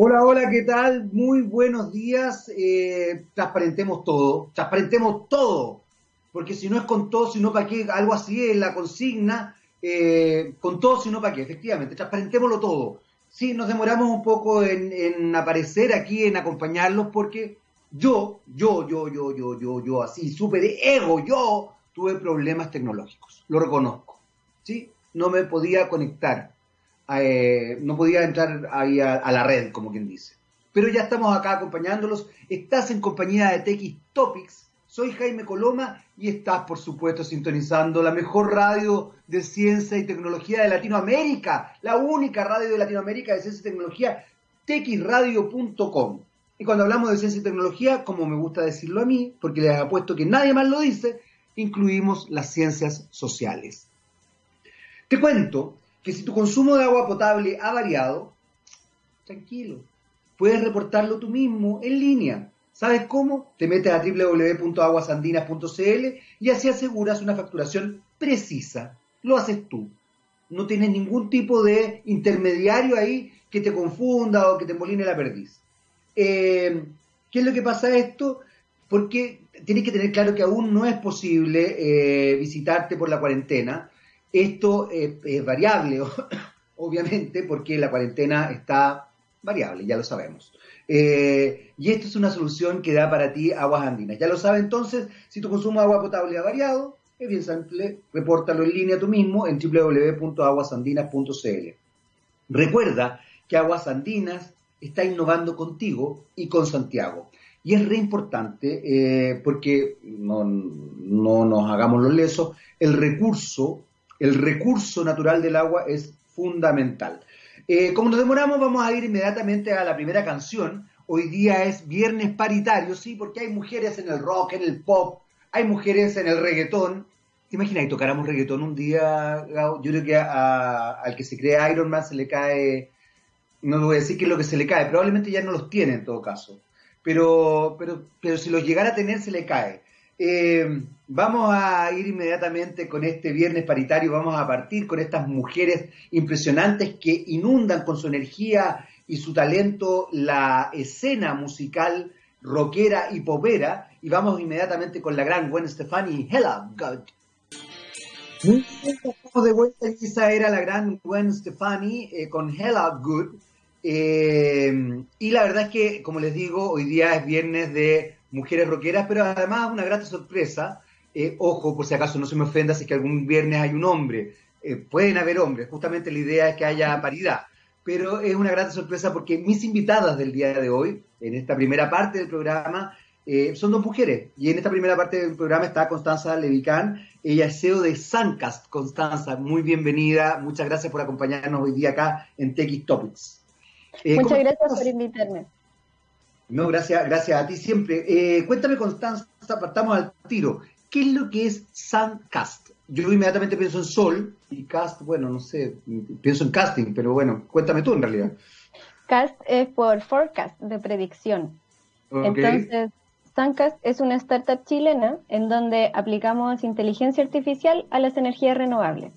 Hola, hola, ¿qué tal? Muy buenos días. Eh, transparentemos todo, transparentemos todo, porque si no es con todo, si no para qué, algo así es la consigna, eh, con todo, si no para qué, efectivamente, transparentémoslo todo. Sí, nos demoramos un poco en, aparecer aquí, en acompañarlos, porque yo, yo, yo, yo, yo, yo, yo, así, súper ego, yo tuve problemas tecnológicos, lo reconozco, ¿sí? No me podía conectar, eh, no podía entrar ahí a, la red, como quien dice. Pero ya estamos acá acompañándolos, estás en compañía de TX Topics, soy Jaime Coloma y estás, por supuesto, sintonizando la mejor radio de ciencia y tecnología de Latinoamérica, la única radio de Latinoamérica de ciencia y tecnología, txradio.com. Y cuando hablamos de ciencia y tecnología, como me gusta decirlo a mí, porque les apuesto que nadie más lo dice, incluimos las ciencias sociales. Te cuento que si tu consumo de agua potable ha variado, tranquilo, puedes reportarlo tú mismo en línea. ¿Sabes cómo? Te metes a www.aguasandinas.cl y así aseguras una facturación precisa. Lo haces tú. No tienes ningún tipo de intermediario ahí que te confunda o que te moline la perdiz. Eh, ¿Qué es lo que pasa esto? Porque tienes que tener claro que aún no es posible eh, visitarte por la cuarentena. Esto eh, es variable, obviamente, porque la cuarentena está variable, ya lo sabemos. y esto es una solución que da para ti aguas andinas. Ya lo sabes entonces, si tu consumo de agua potable ha variado, es bien simple, repórtalo en línea tú mismo en www.aguasandinas.cl. Recuerda que Aguas Andinas está innovando contigo y con Santiago. Y es re importante eh, porque no, nos hagamos los lesos, el recurso, el recurso natural del agua es fundamental. Eh, como nos demoramos, vamos a ir inmediatamente a la primera canción. Hoy día es viernes paritario, sí, porque hay mujeres en el rock, en el pop, hay mujeres en el reggaetón. ¿Te imaginas que tocáramos reggaetón un día? Yo creo que al que se cree Iron Man se le cae no voy a decir que es lo que se le cae, probablemente ya no los tiene en todo caso, pero, pero, pero si los llegara a tener se le cae. Eh, vamos a ir inmediatamente con este viernes paritario, vamos a partir con estas mujeres impresionantes que inundan con su energía y su talento la escena musical rockera y popera, y vamos inmediatamente con la gran Gwen Stefani, Hella God. Muy de vuelta, esa era la gran Gwen Stefani eh, con Hella Good. Eh, y la verdad es que, como les digo, hoy día es viernes de mujeres rockeras, pero además una grata sorpresa. Eh, ojo, por si acaso no se me ofenda si es que algún viernes hay un hombre. Eh, pueden haber hombres, justamente la idea es que haya paridad. Pero es una grata sorpresa porque mis invitadas del día de hoy, en esta primera parte del programa, son dos mujeres. Y en esta primera parte del programa está Constanza Levicán. Ella es CEO de Suncast. Constanza, muy bienvenida. Muchas gracias por acompañarnos hoy día acá en TX Topics. Eh, Muchas gracias por invitarme. No, gracias, gracias a ti siempre. Eh, cuéntame, Constanza, partamos al tiro. ¿Qué es lo que es Suncast? Yo inmediatamente pienso en Sol y Cast, bueno, no sé, pienso en casting, pero bueno, cuéntame tú en realidad. Cast es por forecast, de predicción. Entonces, Suncast es una startup chilena en donde aplicamos inteligencia artificial a las energías renovables.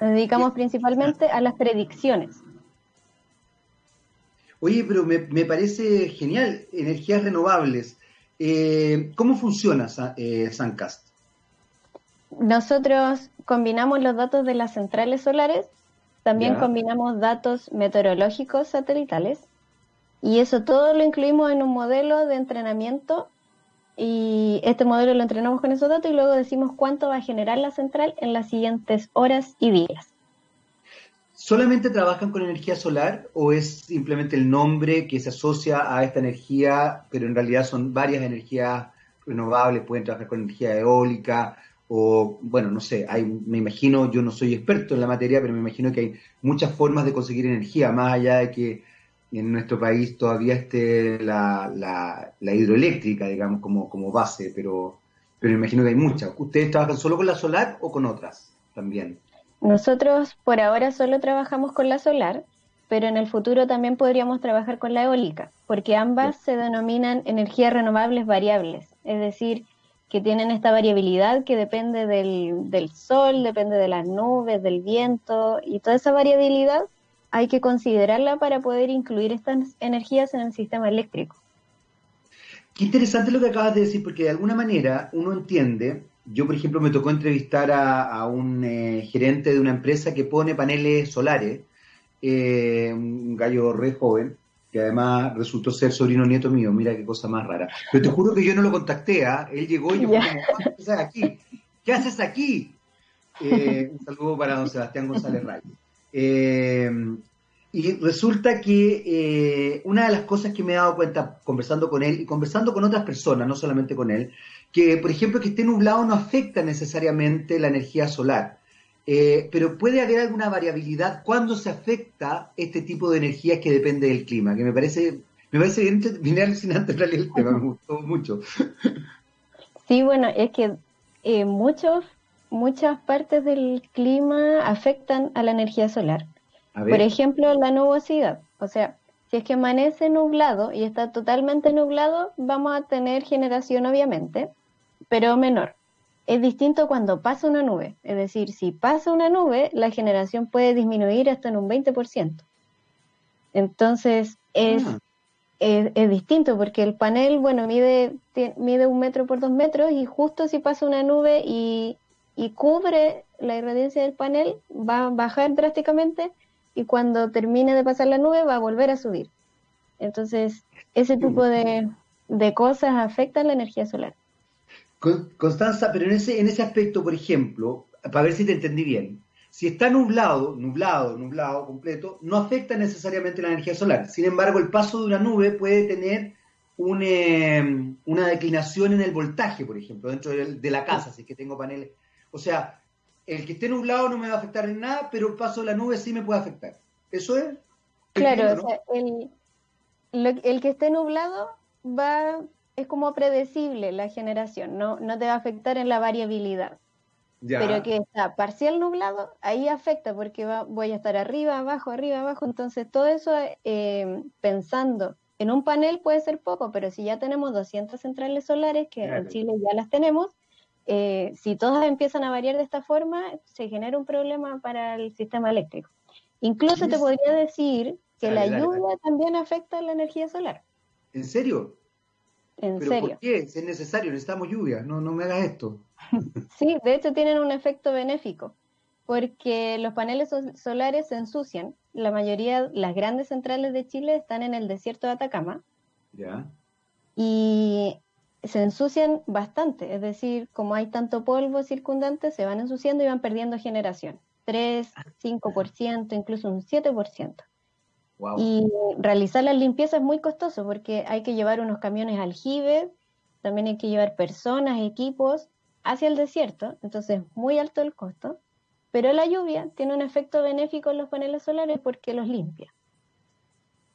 Nos dedicamos principalmente a las predicciones. Oye, pero me, parece genial, energías renovables. Eh, ¿Cómo funciona eh, Suncast? Nosotros combinamos los datos de las centrales solares, también combinamos datos meteorológicos satelitales y eso todo lo incluimos en un modelo de entrenamiento y este modelo lo entrenamos con esos datos y luego decimos cuánto va a generar la central en las siguientes horas y días. ¿Solamente trabajan con energía solar o es simplemente el nombre que se asocia a esta energía, pero en realidad son varias energías renovables? Pueden trabajar con energía eólica o, bueno, no sé, hay, me imagino, yo no soy experto en la materia, pero me imagino que hay muchas formas de conseguir energía, más allá de que en nuestro país todavía esté la, la, hidroeléctrica, digamos, como, como base, pero, pero me imagino que hay muchas. ¿Ustedes trabajan solo con la solar o con otras también? Nosotros por ahora solo trabajamos con la solar, pero en el futuro también podríamos trabajar con la eólica, porque ambas se denominan energías renovables variables, es decir, que tienen esta variabilidad que depende del, del sol, depende de las nubes, del viento, y toda esa variabilidad hay que considerarla para poder incluir estas energías en el sistema eléctrico. Qué interesante lo que acabas de decir, porque de alguna manera uno entiende, yo por ejemplo me tocó entrevistar a, un eh, gerente de una empresa que pone paneles solares, eh, un gallo re joven, que además resultó ser sobrino nieto mío, mira qué cosa más rara. Pero te juro que yo no lo contacté, ¿ah? él llegó y yo yeah. como, ¿qué haces aquí? ¿Qué haces aquí? Eh, un saludo para don Sebastián González Reyes. Y resulta que una de las cosas que me he dado cuenta conversando con él y conversando con otras personas, no solamente con él, que por ejemplo que esté nublado no afecta necesariamente la energía solar, pero puede haber alguna variabilidad cuando se afecta este tipo de energías que depende del clima, que me parece, me parece bien, bien alucinante en el tema, me gustó mucho. Sí, bueno, es que muchos muchas partes del clima afectan a la energía solar. Por ejemplo, la nubosidad. O sea, si es que amanece nublado y está totalmente nublado, vamos a tener generación obviamente, pero menor. Es distinto cuando pasa una nube. Es decir, si pasa una nube, la generación puede disminuir hasta en un 20%. Entonces, es, ah. es, es, distinto porque el panel, bueno, mide, mide un metro por dos metros y justo si pasa una nube y y cubre la irradiancia del panel, va a bajar drásticamente y cuando termine de pasar la nube va a volver a subir. Entonces, ese tipo de, cosas afectan la energía solar. Constanza, pero en ese, en ese aspecto, por ejemplo, para ver si te entendí bien, si está nublado, nublado, nublado completo, no afecta necesariamente la energía solar. Sin embargo, el paso de una nube puede tener eh, una declinación en el voltaje, por ejemplo, dentro de, la casa, si es que tengo paneles o sea, el que esté nublado no me va a afectar en nada, pero el paso de la nube sí me puede afectar. ¿Eso es? Claro, o sea, el, el, que esté nublado va es como predecible la generación, no, no te va a afectar en la variabilidad. Pero que está parcial nublado, ahí afecta porque va, voy a estar arriba, abajo, arriba, abajo. Entonces, todo eso eh, pensando en un panel puede ser poco, pero si ya tenemos 200 centrales solares, que en Chile ya las tenemos, eh, si todas empiezan a variar de esta forma, se genera un problema para el sistema eléctrico. Incluso te podría decir que la lluvia también afecta la energía solar. ¿En serio? ¿En serio? ¿Por qué? Si es necesario, necesitamos lluvia, no, no me hagas esto. sí, de hecho tienen un efecto benéfico, porque los paneles solares se ensucian. La mayoría, las grandes centrales de Chile están en el desierto de Atacama. Ya. Y se ensucian bastante, es decir, como hay tanto polvo circundante, se van ensuciando y van perdiendo generación. 3, 5%, incluso un 7%. Y realizar la limpieza es muy costoso porque hay que llevar unos camiones aljibe, también hay que llevar personas, equipos hacia el desierto, entonces muy alto el costo. Pero la lluvia tiene un efecto benéfico en los paneles solares porque los limpia.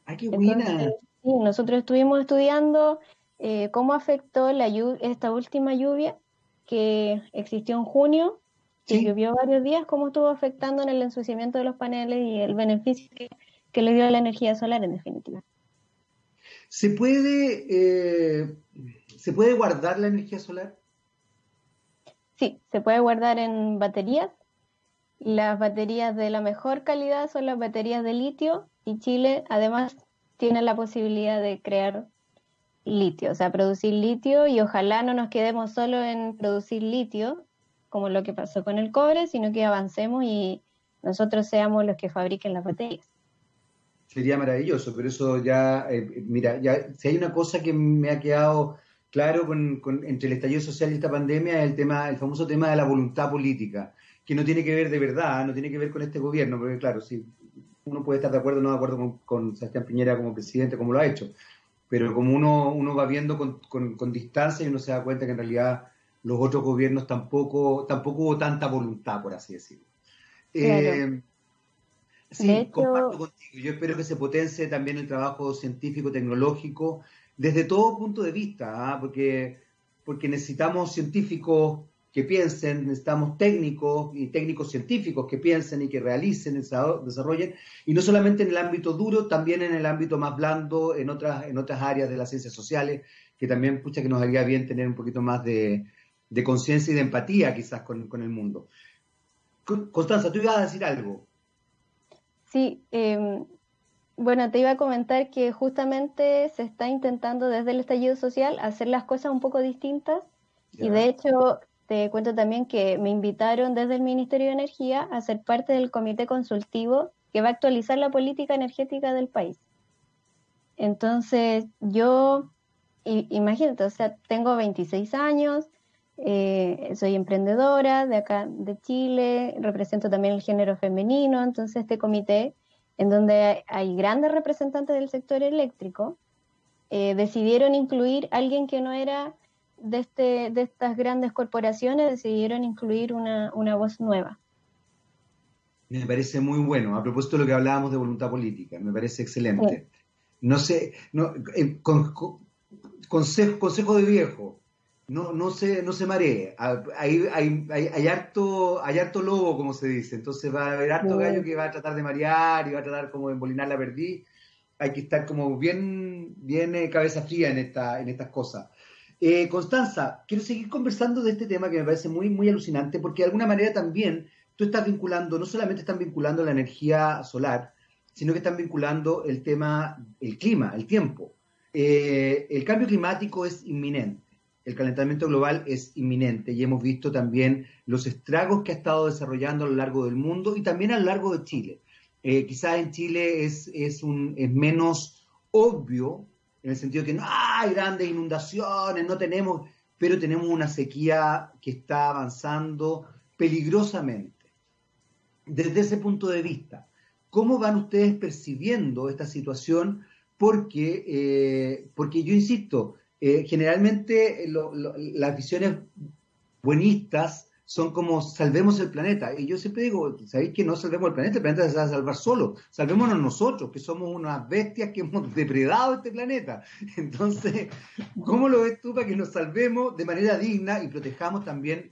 ¡Ay, qué buena! sí, nosotros estuvimos estudiando eh, cómo afectó la esta última lluvia que existió en junio, que llovió varios días, cómo estuvo afectando en el ensuciamiento de los paneles y el beneficio que, le dio la energía solar en definitiva. ¿Se puede, eh, ¿Se puede guardar la energía solar? Sí, se puede guardar en baterías. Las baterías de la mejor calidad son las baterías de litio y Chile además tiene la posibilidad de crear litio, o sea, producir litio y ojalá no nos quedemos solo en producir litio, como lo que pasó con el cobre, sino que avancemos y nosotros seamos los que fabriquen las baterías. Sería maravilloso, pero eso ya, eh, mira, ya si hay una cosa que me ha quedado claro con, entre el estallido social y esta pandemia es el tema, el famoso tema de la voluntad política, que no tiene que ver de verdad, no tiene que ver con este gobierno, porque claro, si uno puede estar de acuerdo o no de acuerdo con, con Sebastián Piñera como presidente, como lo ha hecho, pero como uno, uno va viendo con, con, distancia y uno se da cuenta que en realidad los otros gobiernos tampoco, tampoco hubo tanta voluntad, por así decirlo. Eh, sí, comparto contigo. Yo espero que se potencie también el trabajo científico, tecnológico, desde todo punto de vista, ¿ah? porque, porque necesitamos científicos que piensen, necesitamos técnicos y técnicos científicos que piensen y que realicen, desarrollen, y no solamente en el ámbito duro, también en el ámbito más blando, en otras, en otras áreas de las ciencias sociales, que también, pucha, que nos haría bien tener un poquito más de, conciencia y de empatía quizás con, el mundo. Constanza, tú ibas a decir algo. Sí, em, bueno, te iba a comentar que justamente se está intentando desde el estallido social hacer las cosas un poco distintas y de hecho te cuento también que me invitaron desde el Ministerio de Energía a ser parte del comité consultivo que va a actualizar la política energética del país. Entonces, yo, imagínate, o sea, tengo 26 años, eh, soy emprendedora de acá de Chile, represento también el género femenino, entonces este comité, en donde hay grandes representantes del sector eléctrico, eh, decidieron incluir a alguien que no era de, este, de estas grandes corporaciones, decidieron incluir una, voz nueva. Me parece muy bueno. A propósito de lo que hablábamos de voluntad política, me parece excelente. No sé, no, eh, consejo, consejo de viejo, no, no se, no se maree. Ah, hay, hay, hay, harto, hay harto lobo, como se dice. Entonces va a haber harto gallo que va a tratar de marear y va a tratar como de embolinar la perdiz. Hay que estar como bien, bien eh, cabeza fría en, esta, en estas cosas. Eh, Constanza, quiero seguir conversando de este tema que me parece muy, muy alucinante, porque de alguna manera también tú estás vinculando, no solamente están vinculando la energía solar, sino que están vinculando el tema, el clima, el tiempo. Eh, el cambio climático es inminente el calentamiento global es inminente y hemos visto también los estragos que ha estado desarrollando a lo largo del mundo y también a lo largo de Chile. Eh, quizás en Chile es, es, un, es menos obvio, en el sentido de que no hay grandes inundaciones, no tenemos, pero tenemos una sequía que está avanzando peligrosamente. Desde ese punto de vista, ¿cómo van ustedes percibiendo esta situación? Porque, eh, porque yo insisto, eh, generalmente las visiones buenistas son como salvemos el planeta. Y yo siempre digo, ¿sabéis que no salvemos el planeta? El planeta se va a salvar solo. Salvémonos nosotros, que somos unas bestias que hemos depredado este planeta. Entonces, ¿cómo lo ves tú para que nos salvemos de manera digna y protejamos también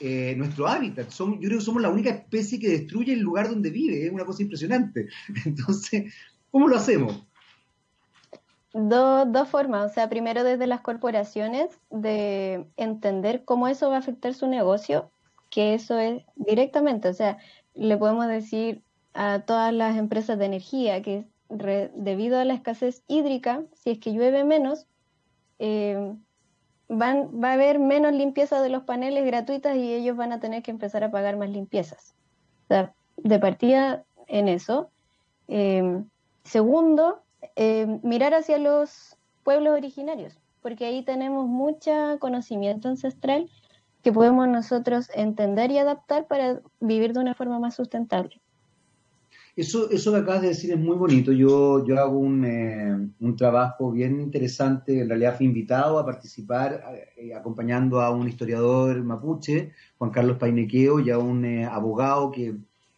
eh, nuestro hábitat? yo creo que somos la única especie que destruye el lugar donde vive. Es una cosa impresionante. Entonces, ¿cómo lo hacemos? Dos formas, o sea, primero desde las corporaciones de entender cómo eso va a afectar su negocio, que eso es directamente, o sea, le podemos decir a todas las empresas de energía que debido a la escasez hídrica, si es que llueve menos, eh, van, va a haber menos limpieza de los paneles gratuitas y ellos van a tener que empezar a pagar más limpiezas. O sea, de partida en eso. Eh, segundo, eh, mirar hacia los pueblos originarios, porque ahí tenemos mucho conocimiento ancestral que podemos nosotros entender y adaptar para vivir de una forma más sustentable. Eso, eso que acabas de decir es muy bonito. Yo, yo hago un, eh, un trabajo bien interesante. En realidad fui invitado a participar eh, acompañando a un historiador mapuche, Juan Carlos Painequeo, y a un abogado que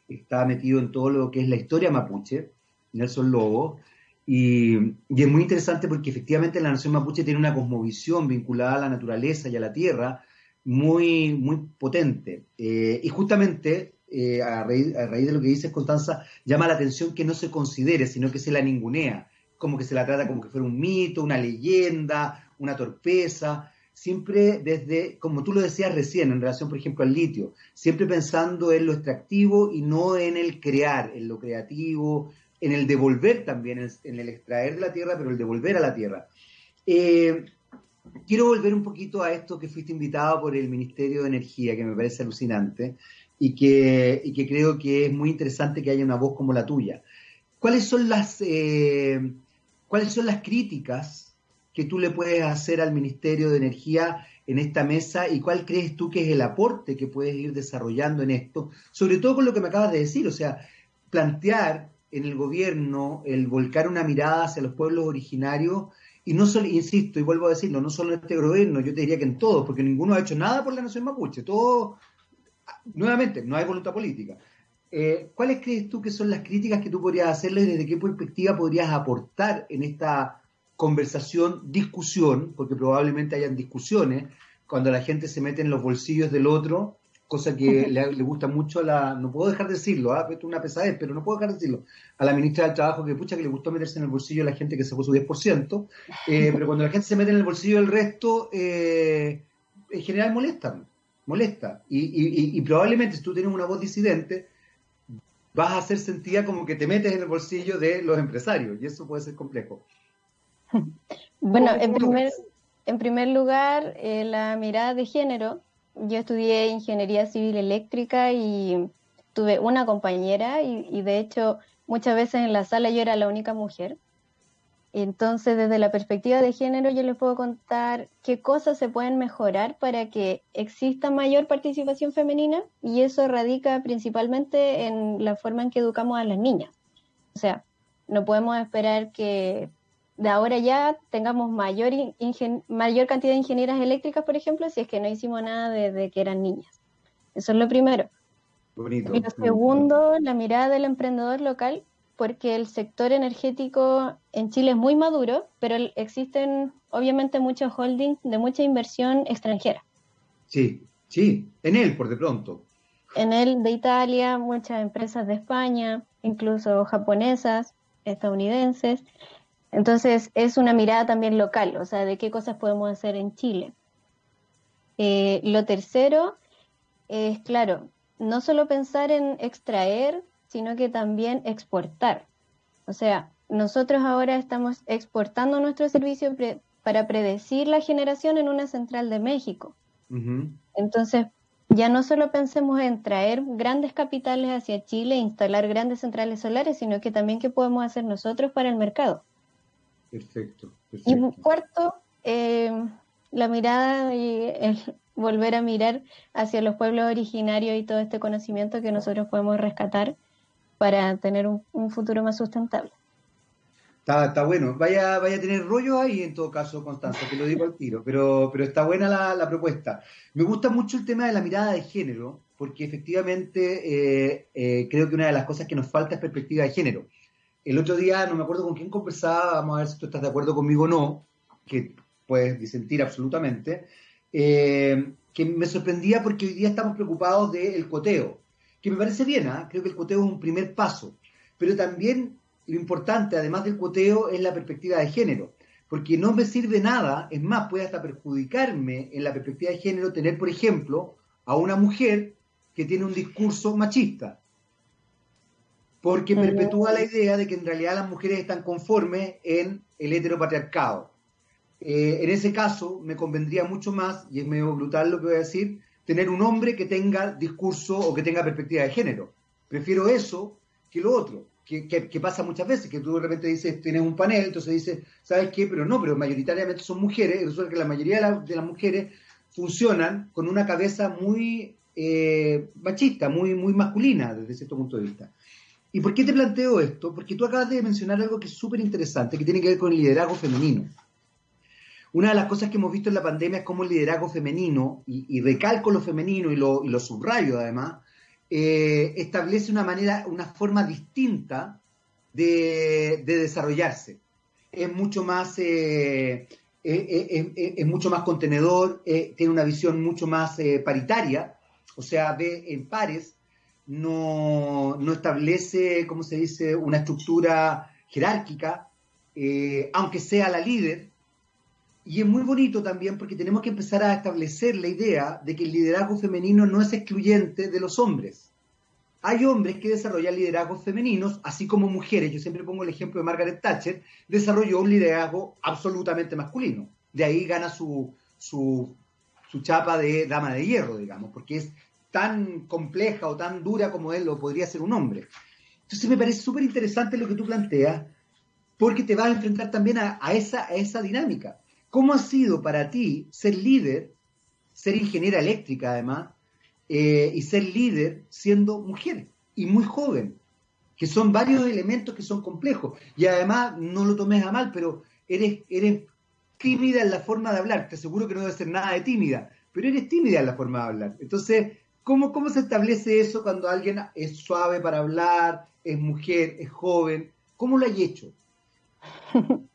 está metido en todo lo que es la historia mapuche, Nelson Lobo. Y, es muy interesante porque efectivamente la nación mapuche tiene una cosmovisión vinculada a la naturaleza y a la tierra muy, muy potente. Eh, y justamente, eh, a, raíz, de lo que dices, Constanza, llama la atención que no se considere, sino que se la ningunea, como que se la trata como que fuera un mito, una leyenda, una torpeza, siempre desde, como tú lo decías recién, en relación, por ejemplo, al litio, siempre pensando en lo extractivo y no en el crear, en lo creativo, en el devolver también, en el extraer de la tierra, pero el devolver a la tierra. Eh, quiero volver un poquito a esto que fuiste invitado por el Ministerio de Energía, que me parece alucinante y que, que creo que es muy interesante que haya una voz como la tuya. ¿Cuáles son las, eh, ¿cuáles son las críticas que tú le puedes hacer al Ministerio de Energía en esta mesa y cuál crees tú que es el aporte que puedes ir desarrollando en esto, sobre todo con lo que me acabas de decir, o sea, plantear en el gobierno el volcar una mirada hacia los pueblos originarios, y no solo, insisto, y vuelvo a decirlo, no solo en este gobierno, yo te diría que en todos, porque ninguno ha hecho nada por la nación mapuche, todo, nuevamente, no hay voluntad política. Eh, ¿Cuáles crees tú que son las críticas que tú podrías hacerles y desde qué perspectiva podrías aportar en esta conversación, discusión, porque probablemente hayan discusiones, cuando la gente se mete en los bolsillos del otro cosa que le, gusta mucho a la, no puedo dejar de decirlo, ¿ah? esto es una pesadez, pero no puedo dejar de decirlo, a la ministra del Trabajo que pucha que le gustó meterse en el bolsillo a la gente que sacó su 10%, eh, pero cuando la gente se mete en el bolsillo del resto, eh, en general molesta, molesta. Y, y, probablemente si tú tienes una voz disidente, vas a ser sentida como que te metes en el bolsillo de los empresarios y eso puede ser complejo. Bueno, en primer, en primer lugar, eh, la mirada de género. Yo estudié ingeniería civil eléctrica y tuve una compañera y, de hecho muchas veces en la sala yo era la única mujer. Entonces, desde la perspectiva de género, yo les puedo contar qué cosas se pueden mejorar para que exista mayor participación femenina y eso radica principalmente en la forma en que educamos a las niñas. O sea, no podemos esperar que de ahora ya tengamos mayor, mayor cantidad de ingenieras eléctricas, por ejemplo, si es que no hicimos nada desde que eran niñas. Eso es lo primero. Bonito. Y lo segundo, la mirada del emprendedor local porque el sector energético en Chile es muy maduro, pero existen obviamente muchos holdings de mucha inversión extranjera. Sí, sí, en él por de pronto. En él de Italia, muchas empresas de España, incluso japonesas, estadounidenses. Entonces es una mirada también local, o sea, de qué cosas podemos hacer en Chile. Eh, lo tercero es, claro, no solo pensar en extraer sino que también exportar. O sea, nosotros ahora estamos exportando nuestro servicio para predecir la generación en una central de México. Entonces, ya no solo pensemos en traer grandes capitales hacia Chile e instalar grandes centrales solares, sino que también qué podemos hacer nosotros para el mercado. Perfecto. Y cuarto, eh, la mirada y el volver a mirar hacia los pueblos originarios y todo este conocimiento que nosotros podemos rescatar para tener un, futuro más sustentable. Está, está, bueno. Vaya, vaya a tener rollo ahí en todo caso, Constanza, te lo digo al tiro, pero, pero está buena la, la, propuesta. Me gusta mucho el tema de la mirada de género, porque efectivamente eh, eh, creo que una de las cosas que nos falta es perspectiva de género. El otro día, no me acuerdo con quién conversaba, vamos a ver si tú estás de acuerdo conmigo o no, que puedes disentir absolutamente, eh, que me sorprendía porque hoy día estamos preocupados del coteo que me parece bien, ¿ah? creo que el cuoteo es un primer paso, pero también lo importante, además del cuoteo, es la perspectiva de género, porque no me sirve nada, es más, puede hasta perjudicarme en la perspectiva de género tener, por ejemplo, a una mujer que tiene un discurso machista, porque perpetúa la idea de que en realidad las mujeres están conformes en el heteropatriarcado. Eh, en ese caso, me convendría mucho más, y es medio brutal lo que voy a decir, tener un hombre que tenga discurso o que tenga perspectiva de género. Prefiero eso que lo otro, que, pasa muchas veces, que tú de repente dices, tienes un panel, entonces dices, ¿sabes qué? Pero no, pero mayoritariamente son mujeres, y resulta que la mayoría de, las mujeres funcionan con una cabeza muy eh, machista, muy, muy masculina desde cierto punto de vista. ¿Y por qué te planteo esto? Porque tú acabas de mencionar algo que es súper interesante, que tiene que ver con el liderazgo femenino. Una de las cosas que hemos visto en la pandemia es cómo el liderazgo femenino, y, recalco lo femenino y lo, y subrayo además, eh, establece una manera, una forma distinta de, desarrollarse. Es mucho más, eh, eh, es mucho más contenedor, tiene una visión mucho más paritaria, o sea, ve en pares, no, no establece, ¿cómo se dice?, una estructura jerárquica, aunque sea la líder, y es muy bonito también porque tenemos que empezar a establecer la idea de que el liderazgo femenino no es excluyente de los hombres. Hay hombres que desarrollan liderazgos femeninos, así como mujeres. Yo siempre pongo el ejemplo de Margaret Thatcher, desarrolló un liderazgo absolutamente masculino. De ahí gana su, su, su chapa de dama de hierro, digamos, porque es tan compleja o tan dura como él lo podría ser un hombre. Entonces me parece súper interesante lo que tú planteas, porque te vas a enfrentar también a, esa, a esa dinámica. ¿Cómo ha sido para ti ser líder, ser ingeniera eléctrica además, eh, y ser líder siendo mujer y muy joven? Que son varios elementos que son complejos. Y además, no lo tomes a mal, pero eres, eres tímida en la forma de hablar. Te aseguro que no debe ser nada de tímida, pero eres tímida en la forma de hablar. Entonces, ¿cómo, cómo se establece eso cuando alguien es suave para hablar, es mujer, es joven? ¿Cómo lo hay hecho?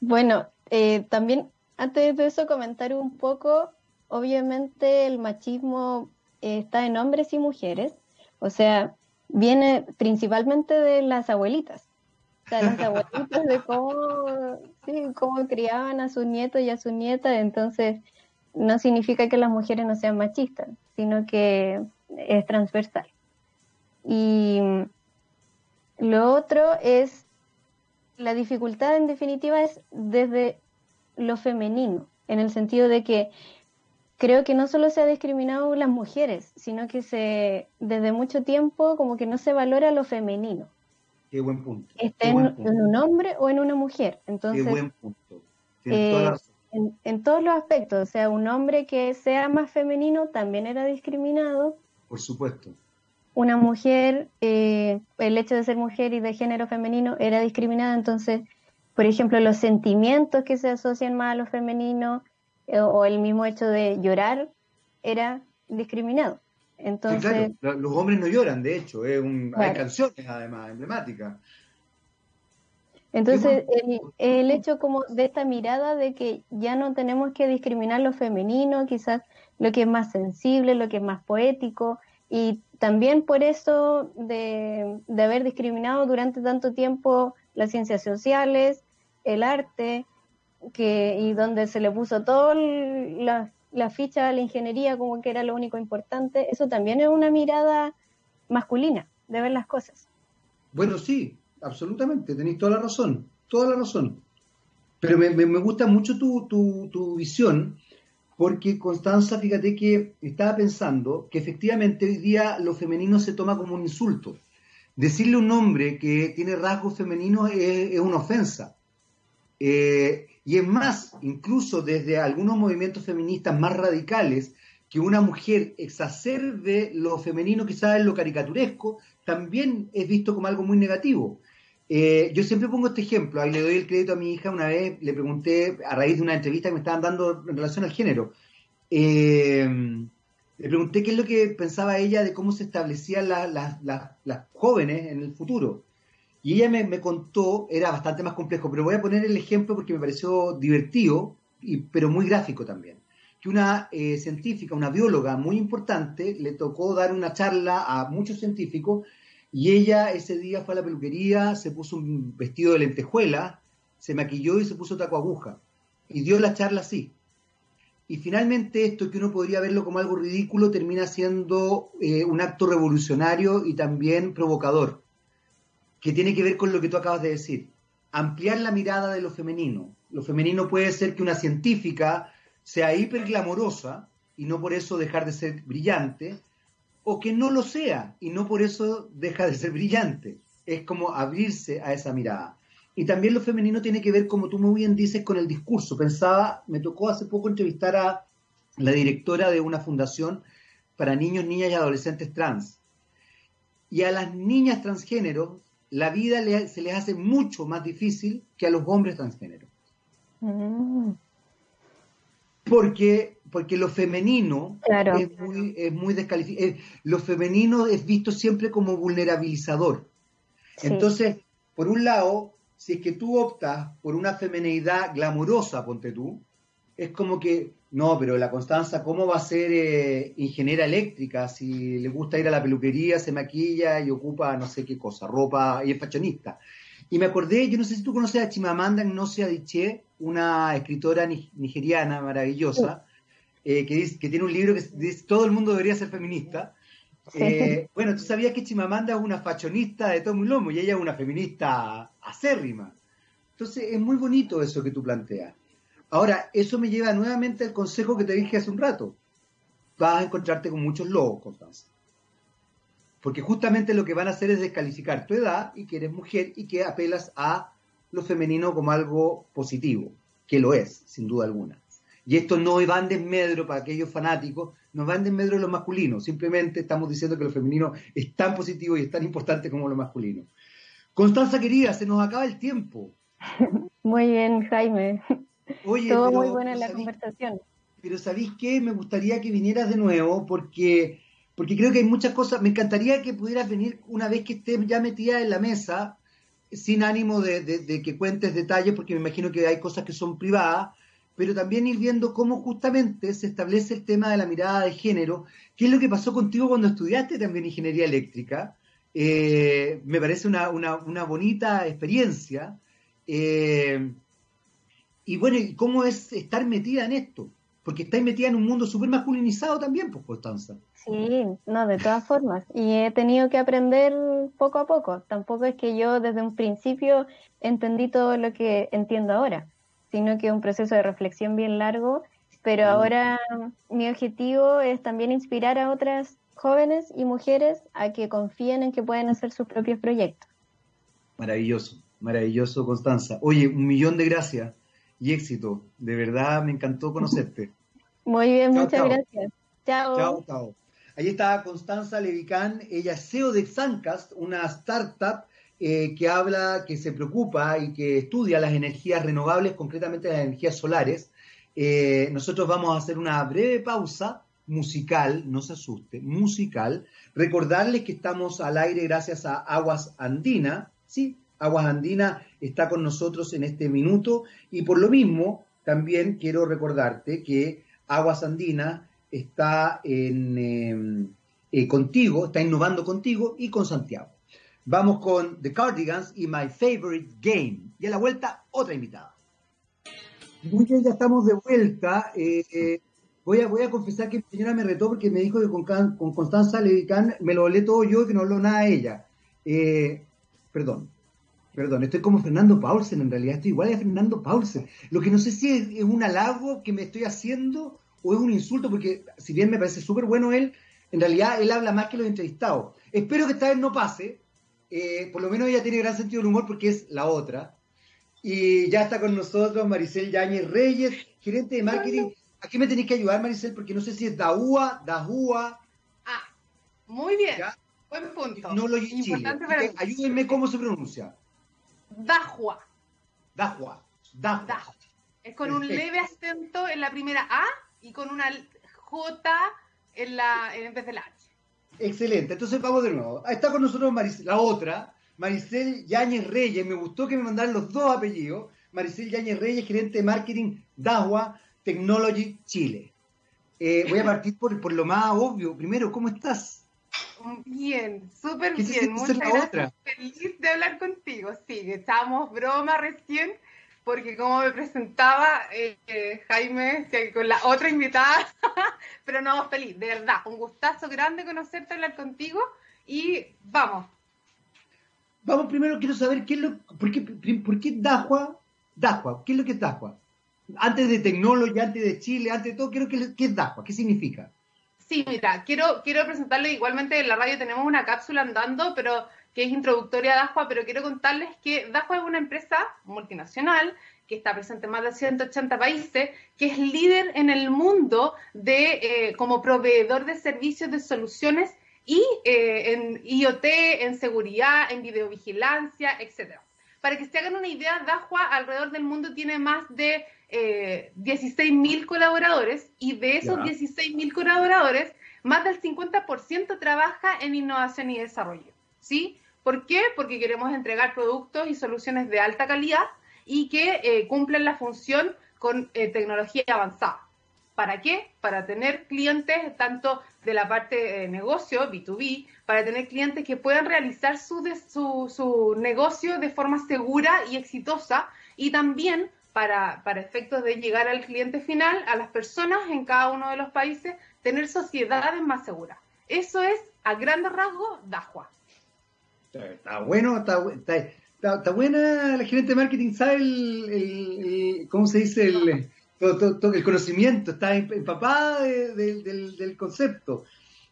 bueno, eh, también antes de eso comentar un poco, obviamente el machismo eh, está en hombres y mujeres, o sea, viene principalmente de las abuelitas. O sea, las abuelitas de cómo, cómo criaban a sus nietos y a sus nietas, entonces no significa que las mujeres no sean machistas, sino que es transversal. Y Lo otro es, la dificultad en definitiva es desde lo femenino, en el sentido de que creo que no solo se ha discriminado las mujeres, sino que se desde mucho tiempo como que no se valora lo femenino. Qué buen punto. Esté en, un hombre o en una mujer. Entonces, Qué buen punto. Eh, en, en, todos los aspectos, o sea, un hombre que sea más femenino también era discriminado. Por supuesto. Una mujer, eh, el hecho de ser mujer y de género femenino era discriminada, entonces, por ejemplo, los sentimientos que se asocian más a lo femenino, eh, o el mismo hecho de llorar era discriminado. Entonces, claro, los hombres no lloran, de hecho, es hay canciones además emblemáticas. Entonces, el, el, hecho como de esta mirada de que ya no tenemos que discriminar lo femenino, quizás lo que es más sensible, lo que es más poético, y también por eso de, de haber discriminado durante tanto tiempo las ciencias sociales, el arte, que, y donde se le puso toda la, la, ficha a la ingeniería como que era lo único importante, eso también es una mirada masculina de ver las cosas. Bueno, sí, absolutamente, tenéis toda la razón, toda la razón. Pero me, me, gusta mucho tu, tu, tu, visión, porque Constanza, fíjate que estaba pensando que efectivamente hoy día lo femenino se toma como un insulto. Decirle a un hombre que tiene rasgos femeninos es, una ofensa. Eh, y es más, incluso desde algunos movimientos feministas más radicales, que una mujer exacerbe lo femenino, quizás en lo caricaturesco, también es visto como algo muy negativo. Eh, yo siempre pongo este ejemplo, ahí le doy el crédito a mi hija, una vez le pregunté, a raíz de una entrevista que me estaban dando en relación al género, eh, le pregunté qué es lo que pensaba ella de cómo se establecían las jóvenes en el futuro. Y ella me, contó, era bastante más complejo, pero voy a poner el ejemplo porque me pareció divertido, y, pero muy gráfico también. Que una eh, científica, una bióloga muy importante, le tocó dar una charla a muchos científicos y ella ese día fue a la peluquería, se puso un vestido de lentejuela, se maquilló y se puso taco aguja. Y dio la charla así. Y finalmente esto que uno podría verlo como algo ridículo termina siendo eh, un acto revolucionario y también provocador que tiene que ver con lo que tú acabas de decir. Ampliar la mirada de lo femenino. Lo femenino puede ser que una científica sea hiperglamorosa y no por eso dejar de ser brillante, o que no lo sea y no por eso deja de ser brillante. Es como abrirse a esa mirada. Y también lo femenino tiene que ver, como tú muy bien dices, con el discurso. Pensaba, me tocó hace poco entrevistar a la directora de una fundación para niños, niñas y adolescentes trans. Y a las niñas transgénero la vida se les hace mucho más difícil que a los hombres transgénero. Mm. Porque, porque lo femenino es muy, es muy descalificado. Lo femenino es visto siempre como vulnerabilizador. Entonces, por un lado, si es que tú optas por una femenidad glamurosa, ponte tú, es como que no, pero la Constanza, ¿cómo va a ser eh, ingeniera eléctrica si le gusta ir a la peluquería, se maquilla y ocupa no sé qué cosa, ropa y es fashionista? Y me acordé, yo no sé si tú conoces a Chimamanda Ngozi Adichie, una escritora nigeriana maravillosa, eh, que, dice, que tiene un libro que dice todo el mundo debería ser feminista. Eh, bueno, tú sabías que Chimamanda es una fashionista de todo un lomo y ella es una feminista acérrima. Entonces es muy bonito eso que tú planteas. Ahora, eso me lleva nuevamente al consejo que te dije hace un rato. Vas a encontrarte con muchos lobos, Constanza. Porque justamente lo que van a hacer es descalificar tu edad y que eres mujer y que apelas a lo femenino como algo positivo, que lo es, sin duda alguna. Y esto no va en desmedro para aquellos fanáticos, no va en desmedro de lo masculino, simplemente estamos diciendo que lo femenino es tan positivo y es tan importante como lo masculino. Constanza querida, se nos acaba el tiempo. Muy bien, Jaime. Oye, Todo muy buena la conversación. Pero ¿sabéis qué? Me gustaría que vinieras de nuevo porque, porque creo que hay muchas cosas. Me encantaría que pudieras venir una vez que estés ya metida en la mesa, sin ánimo de, que cuentes detalles, porque me imagino que hay cosas que son privadas, pero también ir viendo cómo justamente se establece el tema de la mirada de género, qué es lo que pasó contigo cuando estudiaste también ingeniería eléctrica. Eh, me parece una, una, bonita experiencia. Eh, y bueno, ¿cómo es estar metida en esto? porque estáis metida en un mundo súper masculinizado también, pues, Constanza. Sí, no, de todas formas. Y he tenido que aprender poco a poco. Tampoco es que yo desde un principio entendí todo lo que entiendo ahora, sino que es un proceso de reflexión bien largo. Pero ahora mi objetivo es también inspirar a otras jóvenes y mujeres a que confíen en que pueden hacer sus propios proyectos. Maravilloso, maravilloso, Constanza. Oye, un millón de gracias y éxito. De verdad me encantó conocerte. Muy bien, muchas gracias. Chao. Chao, chao. Ahí está Constanza Levicán, ella es CEO de Zancast, una startup eh, que habla, que se preocupa y que estudia las energías renovables, concretamente las energías solares. Eh, nosotros vamos a hacer una breve pausa musical, no se asuste, musical. Recordarles que estamos al aire gracias a Aguas Andina, sí, Aguas Andina está con nosotros en este minuto y por lo mismo también quiero recordarte que Aguas Andina está en, em, eh, contigo, está innovando contigo y con Santiago. Vamos con The Cardigans y My Favorite Game. Y a la vuelta, otra invitada. Muy bien, ya estamos de vuelta. Eh, eh, voy, a, voy a confesar que mi señora me retó porque me dijo que con, con Constanza Levicán me lo hablé todo yo y que no habló nada ella. perdón. Perdón, estoy como Fernando Paulsen, en realidad estoy igual a Fernando Paulsen. Lo que no sé si es, un halago que me estoy haciendo o es un insulto, porque si bien me parece súper bueno él, en realidad él habla más que los entrevistados. Espero que esta vez no pase, eh, por lo menos ella tiene gran sentido del humor porque es la otra. Y ya está con nosotros Maricel Yáñez Reyes, gerente de marketing. Aquí me tenéis que ayudar, Maricel, porque no sé si es Daúa, Dahua. Ah, muy bien. Buen punto. No lo Ayúdenme cómo se pronuncia. Dahua. Dahua. Dahua. Es con un leve acento en la primera A y con una J en, la, en vez de la H. Excelente, entonces vamos de nuevo. Está con nosotros la otra, Maricel Yáñez Reyes. Me gustó que me mandaran los dos apellidos. Maricel Yáñez Reyes, gerente de marketing Dahua Technology Chile. Eh, voy a partir por, por lo más obvio. Primero, ¿cómo estás? Bien, súper bien. Muchas gracias. Feliz de hablar contigo. Sí, echábamos broma recién, porque como me presentaba eh, Jaime con la otra invitada, pero no, feliz, de verdad. Un gustazo grande conocerte, hablar contigo y vamos. Vamos, primero quiero saber qué es lo, por qué, por qué Dahua, Dahua, ¿qué es lo que es Dahua? Antes de tecnología, antes de Chile, antes de todo, quiero que, ¿qué es Dahua? ¿Qué significa? Sí, mira, quiero, quiero presentarle, igualmente en la radio tenemos una cápsula andando, pero que es introductoria a Dajua, pero quiero contarles que Dajua es una empresa multinacional que está presente en más de 180 países, que es líder en el mundo de eh, como proveedor de servicios de soluciones y eh, en IoT, en seguridad, en videovigilancia, etcétera. Para que se hagan una idea, Dajua alrededor del mundo tiene más de eh, 16.000 colaboradores y de esos 16.000 colaboradores, más del 50% trabaja en innovación y desarrollo. ¿Sí? ¿Por qué? Porque queremos entregar productos y soluciones de alta calidad y que eh, cumplen la función con eh, tecnología avanzada. ¿Para qué? Para tener clientes tanto de la parte de negocio, B2B, para tener clientes que puedan realizar su, su, su negocio de forma segura y exitosa y también para, para efectos de llegar al cliente final, a las personas en cada uno de los países, tener sociedades más seguras. Eso es, a grandes rasgos, Dajua. Está, bueno, está, buena la gerente de marketing, sabe el, ¿cómo se dice? El, todo, el conocimiento, está empapada del, del, concepto.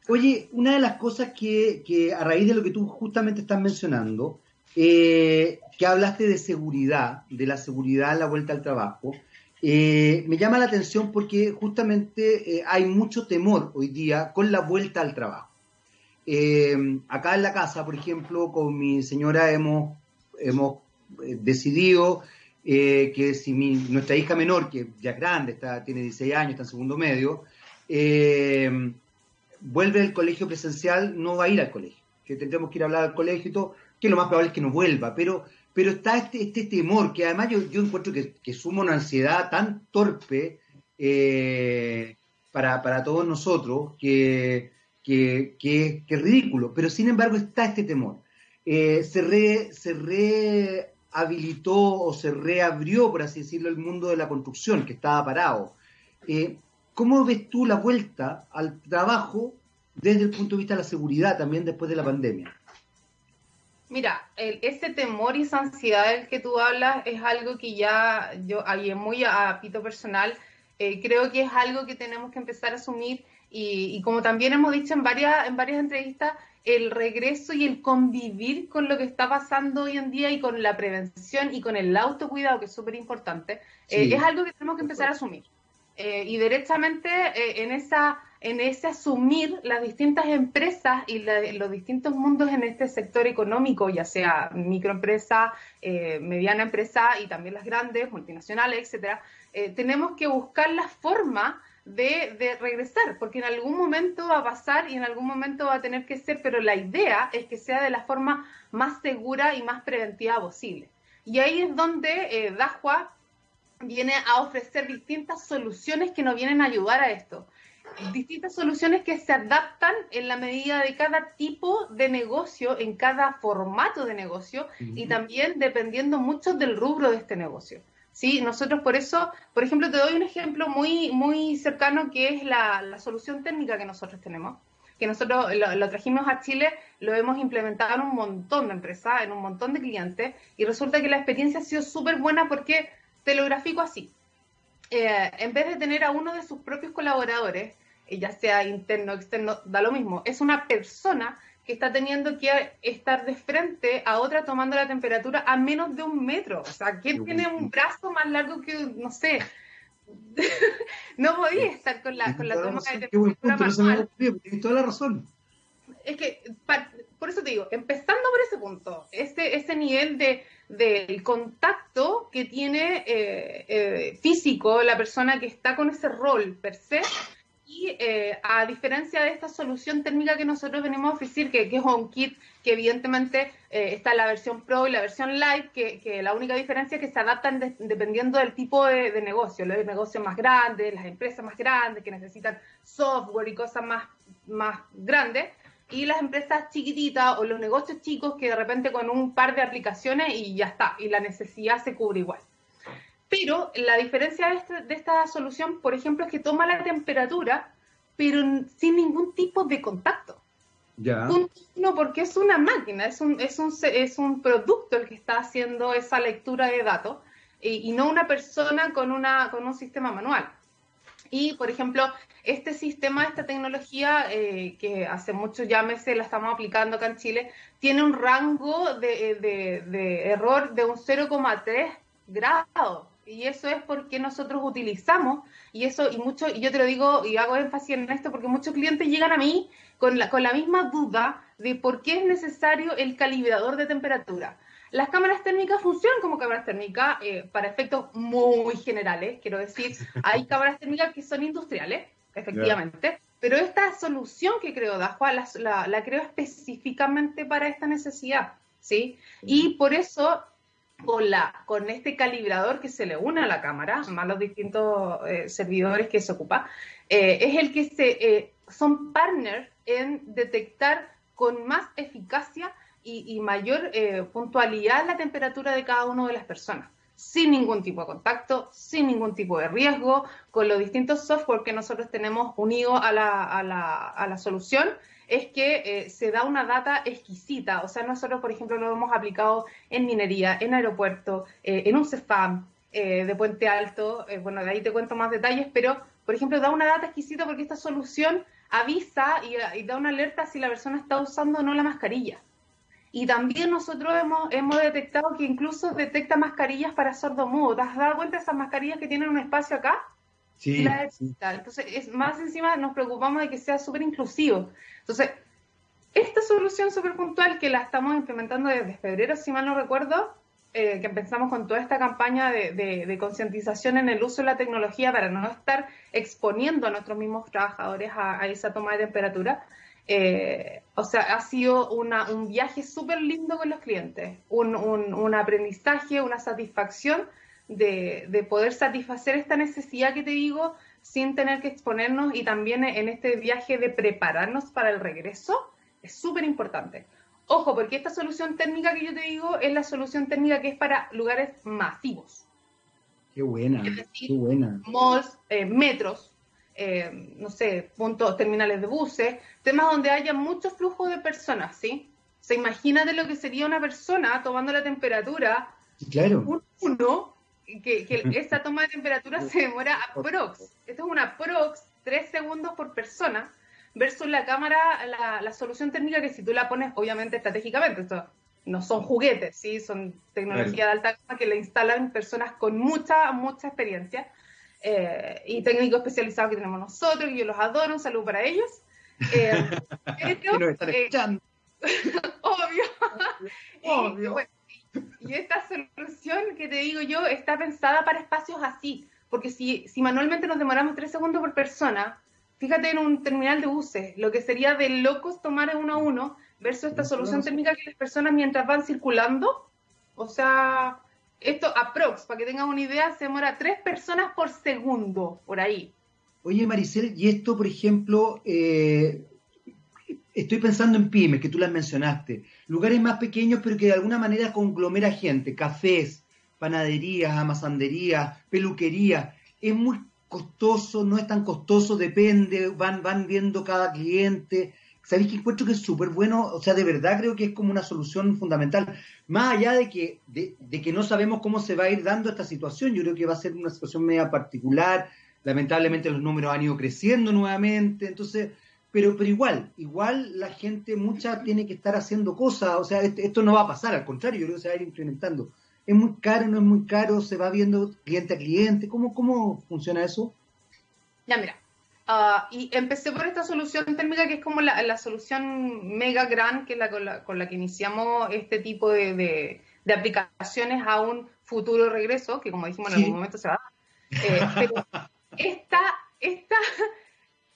Oye, una de las cosas que, que, a raíz de lo que tú justamente estás mencionando, eh, que hablaste de seguridad, de la seguridad a la vuelta al trabajo. Eh, me llama la atención porque justamente eh, hay mucho temor hoy día con la vuelta al trabajo. Acá en la casa, por ejemplo, con mi señora hemos, hemos decidido que si nuestra hija menor, que ya es grande, está, tiene 16 años, está en segundo medio, vuelve al colegio presencial, no va a ir al colegio, que tendremos que ir a hablar al colegio y todo, que lo más probable es que no vuelva, pero, pero está este, este temor, que además yo, encuentro que, que, suma una ansiedad tan torpe eh, para, todos nosotros que, que, que, ridículo, pero sin embargo está este temor. Eh, se, re, se rehabilitó o se reabrió, por así decirlo, el mundo de la construcción que estaba parado. Eh, ¿cómo ves tú la vuelta al trabajo desde el punto de vista de la seguridad también después de la pandemia? Mira, ese temor y esa ansiedad del que tú hablas es algo que ya yo, ahí muy a pito personal, eh, creo que es algo que tenemos que empezar a asumir y, como también hemos dicho en varias, en varias entrevistas, el regreso y el convivir con lo que está pasando hoy en día y con la prevención y con el autocuidado, que es súper importante, eh, es algo que tenemos que empezar a asumir. Eh, y derechamente en esa en ese asumir las distintas empresas y los distintos mundos en este sector económico, ya sea microempresa, eh, mediana empresa y también las grandes, multinacionales, etcétera, eh, tenemos que buscar la forma de, de, regresar, porque en algún momento va a pasar y en algún momento va a tener que ser, pero la idea es que sea de la forma más segura y más preventiva posible. Y ahí es donde eh, Dajua viene a ofrecer distintas soluciones que nos vienen a ayudar a esto distintas soluciones que se adaptan en la medida de cada tipo de negocio, en cada formato de negocio y también dependiendo mucho del rubro de este negocio. ¿Sí? Nosotros por eso, por ejemplo, te doy un ejemplo muy, muy cercano que es la, solución técnica que nosotros tenemos, que nosotros lo, trajimos a Chile, lo hemos implementado en un montón de empresas, en un montón de clientes, y resulta que la experiencia ha sido súper buena porque te lo grafico así. Eh, en vez de tener a uno de sus propios colaboradores ya sea interno o externo, da lo mismo. Es una persona que está teniendo que estar de frente a otra tomando la temperatura a menos de un metro. O sea, ¿quién tiene un brazo más largo que, no sé? no podía estar con la, con la toma de temperatura manual. Toda la razón. Es que, por eso te digo, empezando por ese punto, ese, ese nivel de del contacto que tiene eh, eh, físico la persona que está con ese rol per se, y eh, a diferencia de esta solución técnica que nosotros venimos a ofrecer, que, que es HomeKit, que evidentemente eh, está la versión Pro y la versión Light, que, la única diferencia es que se adaptan dependiendo del tipo de, negocio. Los negocios más grandes, las empresas más grandes que necesitan software y cosas más, más grandes, y las empresas chiquititas o los negocios chicos que de repente con un par de aplicaciones y ya está, y la necesidad se cubre igual. Pero la diferencia este, de esta, solución, por ejemplo, es que toma la temperatura, pero sin ningún tipo de contacto. Ya. No, porque es una máquina, es un, es, un, es un producto el que está haciendo esa lectura de datos y, no una persona con, una, con un sistema manual. Y, por ejemplo, este sistema, esta tecnología, eh, que hace muchos ya meses la estamos aplicando acá en Chile, tiene un rango de, de, de error de un 0,3 grado y eso es porque nosotros utilizamos, y eso, y mucho, y yo te lo digo y hago énfasis en esto, porque muchos clientes llegan a mí con la, con la misma duda de por qué es necesario el calibrador de temperatura. Las cámaras térmicas funcionan como cámaras térmicas eh, para efectos muy generales, quiero decir, hay cámaras térmicas que son industriales, efectivamente, pero esta solución que creo Dajua la, la, la creo específicamente para esta necesidad, ¿sí? Y por eso con, la, con este calibrador que se le une a la cámara, más los distintos eh, servidores que se ocupa, eh, es el que se, eh, son partners en detectar con más eficacia y, mayor puntualidad la temperatura de cada una de las personas, sin ningún tipo de contacto, sin ningún tipo de riesgo, con los distintos software que nosotros tenemos unidos a la, a la, a la solución es que eh, se da una data exquisita. O sea, nosotros, por ejemplo, lo hemos aplicado en minería, en aeropuerto, eh, en un CEFAM eh, de Puente Alto. bueno, de ahí te cuento más detalles, pero, por ejemplo, da una data exquisita porque esta solución avisa y, da una alerta si la persona está usando o no la mascarilla. Y también nosotros hemos, hemos detectado que incluso detecta mascarillas para sordomudo. ¿Te has dado cuenta de esas mascarillas que tienen un espacio acá? Sí, Entonces, es, más encima nos preocupamos de que sea súper inclusivo. Entonces, esta solución súper puntual que la estamos implementando desde febrero, si mal no recuerdo, eh, que empezamos con toda esta campaña de, concientización en el uso de la tecnología para no estar exponiendo a nuestros mismos trabajadores a, esa toma de temperatura. Eh, o sea, ha sido un viaje súper lindo con los clientes, un, un aprendizaje, una satisfacción de, poder satisfacer esta necesidad que te digo sin tener que exponernos y también en este viaje de prepararnos para el regreso es súper importante. Ojo, porque esta solución técnica que yo te digo es la solución técnica que es para lugares masivos. Qué buena, qué buena. Malls, eh, metros, eh, no sé, puntos terminales de buses, temas donde haya mucho flujo de personas, ¿sí? Se imagina de lo que sería una persona tomando la temperatura claro. uno, que, que esa toma de temperatura se demora aprox. Esto es una prox, tres segundos por persona, versus la cámara, la, solución técnica que si tú la pones, obviamente estratégicamente, esto no son juguetes, ¿sí? son tecnología de alta gama que la instalan personas con mucha, mucha experiencia eh, y técnicos especializados que tenemos nosotros, y yo los adoro, un saludo para ellos. Eh, eh obvio. obvio. Y, esta solución que te digo yo está pensada para espacios así, porque si, si manualmente nos demoramos tres segundos por persona, fíjate en un terminal de buses, lo que sería de locos tomar uno a uno versus esta solución técnica que las personas mientras van circulando, o sea, esto aprox, para que tengan una idea, se demora tres personas por segundo, por ahí. Oye, Maricel, y esto, por ejemplo, eh, estoy pensando en pymes, que tú las mencionaste, lugares más pequeños, pero que de alguna manera conglomera gente, cafés, panaderías, amasanderías, peluquerías. Es muy costoso, no es tan costoso, depende, van, van viendo cada cliente. ¿Sabéis que encuentro que es súper bueno? O sea, de verdad creo que es como una solución fundamental. Más allá de que, de, que no sabemos cómo se va a ir dando esta situación, yo creo que va a ser una situación media particular. Lamentablemente los números han ido creciendo nuevamente, entonces, pero, pero igual, igual la gente, mucha tiene que estar haciendo cosas, o sea, esto, no va a pasar, al contrario, yo creo que se va a ir incrementando. ¿Es muy caro, no es muy caro? ¿Se va viendo cliente a cliente? ¿Cómo, cómo funciona eso? Ya, mira, Ah, y empecé por esta solución térmica que es como la, solución mega gran, que es la con, la que iniciamos este tipo de, aplicaciones a un futuro regreso, que como dijimos en algún momento se va eh, pero esta, esta,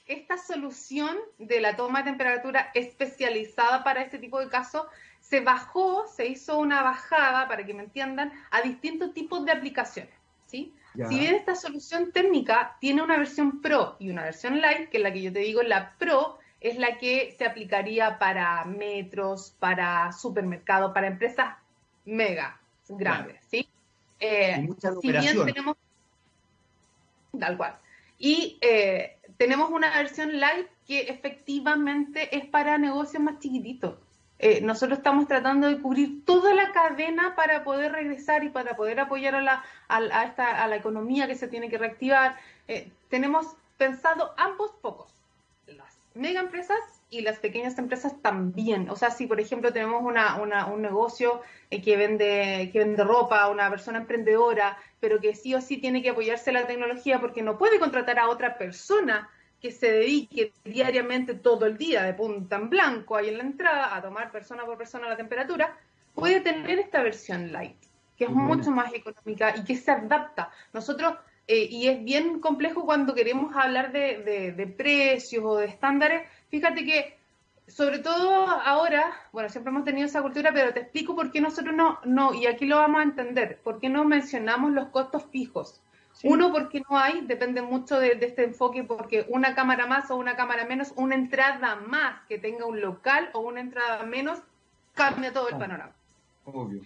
esta solución de la toma de temperatura especializada para este tipo de casos se bajó, se hizo una bajada, para que me entiendan, a distintos tipos de aplicaciones. ¿sí? Si bien esta solución técnica tiene una versión Pro y una versión Light, que es la que yo te digo, la Pro es la que se aplicaría para metros, para supermercados, para empresas mega grandes, ¿sí? Eh, si bien tenemos tal cual. Y eh, tenemos una versión light que efectivamente es para negocios más chiquititos. Eh, nosotros estamos tratando de cubrir toda la cadena para poder regresar y para poder apoyar a la, a, esta, a la economía que se tiene que reactivar. Eh, tenemos pensado ambos pocos, las mega empresas y las pequeñas empresas también. O sea, si por ejemplo tenemos una, una, un negocio eh, que, vende, que vende ropa, una persona emprendedora, pero que sí o sí tiene que apoyarse la tecnología porque no puede contratar a otra persona que se dedique diariamente todo el día de punta en blanco ahí en la entrada a tomar persona por persona la temperatura, puede tener esta versión light, que es mucho más económica y que se adapta. Nosotros, eh, y es bien complejo cuando queremos hablar de, precios o de estándares, fíjate que sobre todo ahora, bueno, siempre hemos tenido esa cultura, pero te explico por qué nosotros no, no, y aquí lo vamos a entender, por qué no mencionamos los costos fijos. Uno, porque no hay, depende mucho de, este enfoque, porque una cámara más o una cámara menos, una entrada más que tenga un local o una entrada menos, cambia todo el panorama. Obvio.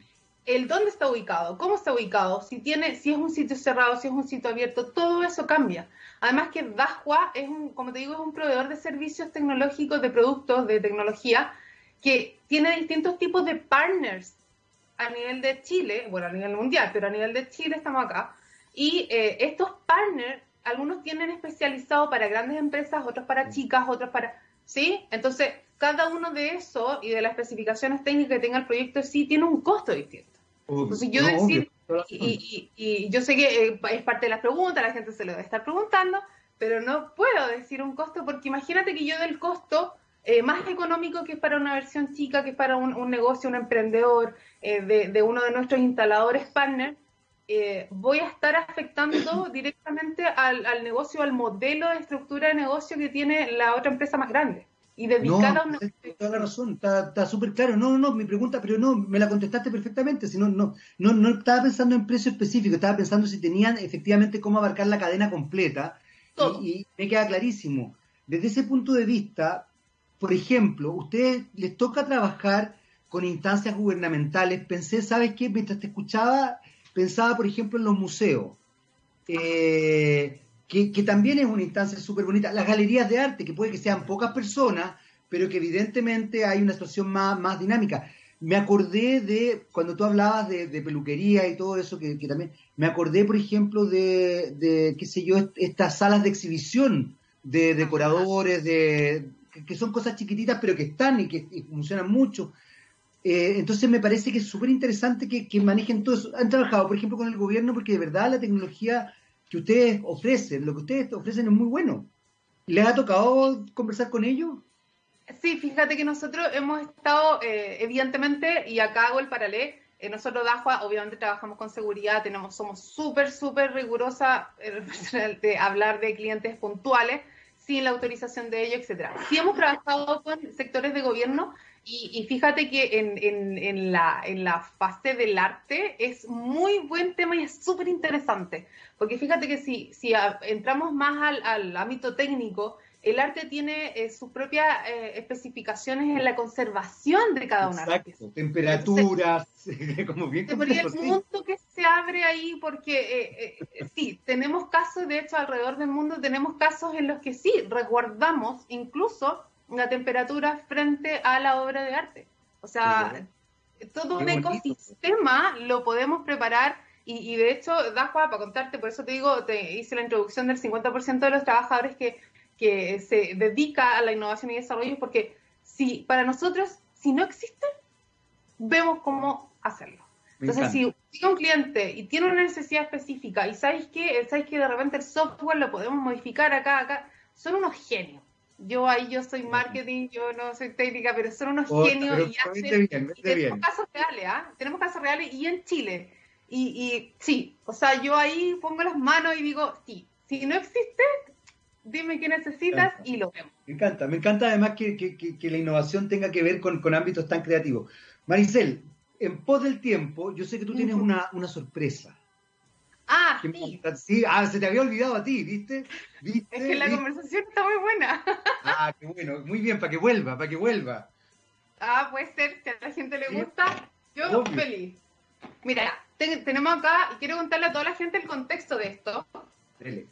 El dónde está ubicado, cómo está ubicado, si tiene, si es un sitio cerrado, si es un sitio abierto, todo eso cambia. Además que Dahua es un, como te digo, es un proveedor de servicios tecnológicos, de productos, de tecnología, que tiene distintos tipos de partners a nivel de Chile, bueno, a nivel mundial, pero a nivel de Chile estamos acá, y eh, estos partners, algunos tienen especializado para grandes empresas, otros para chicas, otros para... ¿Sí? Entonces, cada uno de esos y de las especificaciones técnicas que tenga el proyecto sí tiene un costo distinto. Entonces, yo decir, y, yo sé que eh, es parte de las preguntas, la gente se lo debe estar preguntando, pero no puedo decir un costo porque imagínate que yo del costo eh, más económico que es para una versión chica, que es para un, negocio, un emprendedor, de, de, uno de nuestros instaladores partners, eh, voy a estar afectando directamente al, negocio, al modelo de estructura de negocio que tiene la otra empresa más grande. Y a un Toda la razón, está súper claro. No, no, mi pregunta, pero no, me la contestaste perfectamente. Si no, no, no, estaba pensando en precio específico, estaba pensando si tenían efectivamente cómo abarcar la cadena completa. Y, y, me queda clarísimo. Desde ese punto de vista, por ejemplo, ustedes les toca trabajar con instancias gubernamentales. Pensé, ¿sabes qué? Mientras te escuchaba, pensaba, por ejemplo, en los museos. Eh, que, que también es una instancia súper bonita. Las galerías de arte, que puede que sean pocas personas, pero que evidentemente hay una situación más, más dinámica. Me acordé de, cuando tú hablabas de, peluquería y todo eso, que, también, me acordé, por ejemplo, de, de, qué sé yo, estas salas de exhibición de decoradores, de, que son cosas chiquititas, pero que están y que funcionan mucho. Eh, entonces me parece que es súper interesante que, que, manejen todo eso. Han trabajado, por ejemplo, con el gobierno porque de verdad la tecnología que ustedes ofrecen, lo que ustedes ofrecen es muy bueno. ¿Les ha tocado conversar con ellos? Sí, fíjate que nosotros hemos estado, eh, evidentemente, y acá hago el paralelo, eh, nosotros DAJUA obviamente trabajamos con seguridad, tenemos, somos súper, súper rigurosa de hablar de clientes puntuales, sin la autorización de ellos, etcétera. Sí hemos trabajado con sectores de gobierno y, fíjate que en, en, la, en la fase del arte es muy buen tema y es súper interesante, porque fíjate que si, si entramos más al, al ámbito técnico, el arte tiene eh, sus propias eh, especificaciones en la conservación de cada una de temperaturas, como bien complejo, el mundo que se abre ahí, porque eh, sí, tenemos casos, de hecho, alrededor del mundo tenemos casos en los que sí, resguardamos incluso la temperatura frente a la obra de arte. O sea, todo un ecosistema lo podemos preparar y, de hecho, Dajua, para contarte, por eso te digo, te hice la introducción del 50% de los trabajadores que que se dedica a la innovación y desarrollo, porque si para nosotros, si no existe, vemos cómo hacerlo. Entonces, si un cliente y tiene una necesidad específica y sabéis que, sabéis que de repente el software lo podemos modificar acá, acá, son unos genios. Yo ahí yo soy marketing, yo no soy técnica, pero son unos oh, genios y, hacen, tenemos casos reales, ¿ah? Tenemos casos reales y en Chile. Y, y sí, o sea, yo ahí pongo las manos y digo, sí, si no existe, dime qué necesitas y lo vemos. Me encanta, me encanta además que, la innovación tenga que ver con, ámbitos tan creativos. Maricel, en pos del tiempo, yo sé que tú tienes una, sorpresa. Ah, sí. sí. Ah, se te había olvidado a ti, ¿viste? Es que la conversación está muy buena. Ah, qué bueno, muy bien, para que vuelva, para que vuelva. Ah, puede ser, si a la gente le gusta, yo feliz. Mira, tenemos acá, y quiero contarle a toda la gente el contexto de esto. Dele.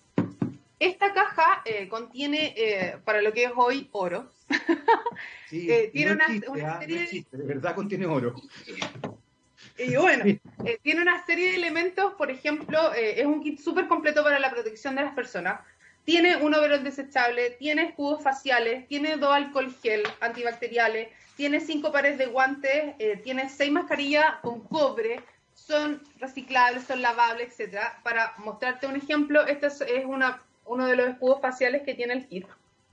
Esta caja eh, contiene, eh, para lo que es hoy, oro. Sí, eh, tiene una, ah, serie de... verdad contiene oro. Y bueno, tiene una serie de elementos, por ejemplo, es un kit súper completo para la protección de las personas. Tiene un overol desechable, tiene escudos faciales, tiene dos alcohol gel antibacteriales, tiene cinco pares de guantes, tiene seis mascarillas con cobre, son reciclables, son lavables, etcétera. Para mostrarte un ejemplo, esta es una uno de los escudos faciales que tiene el kit.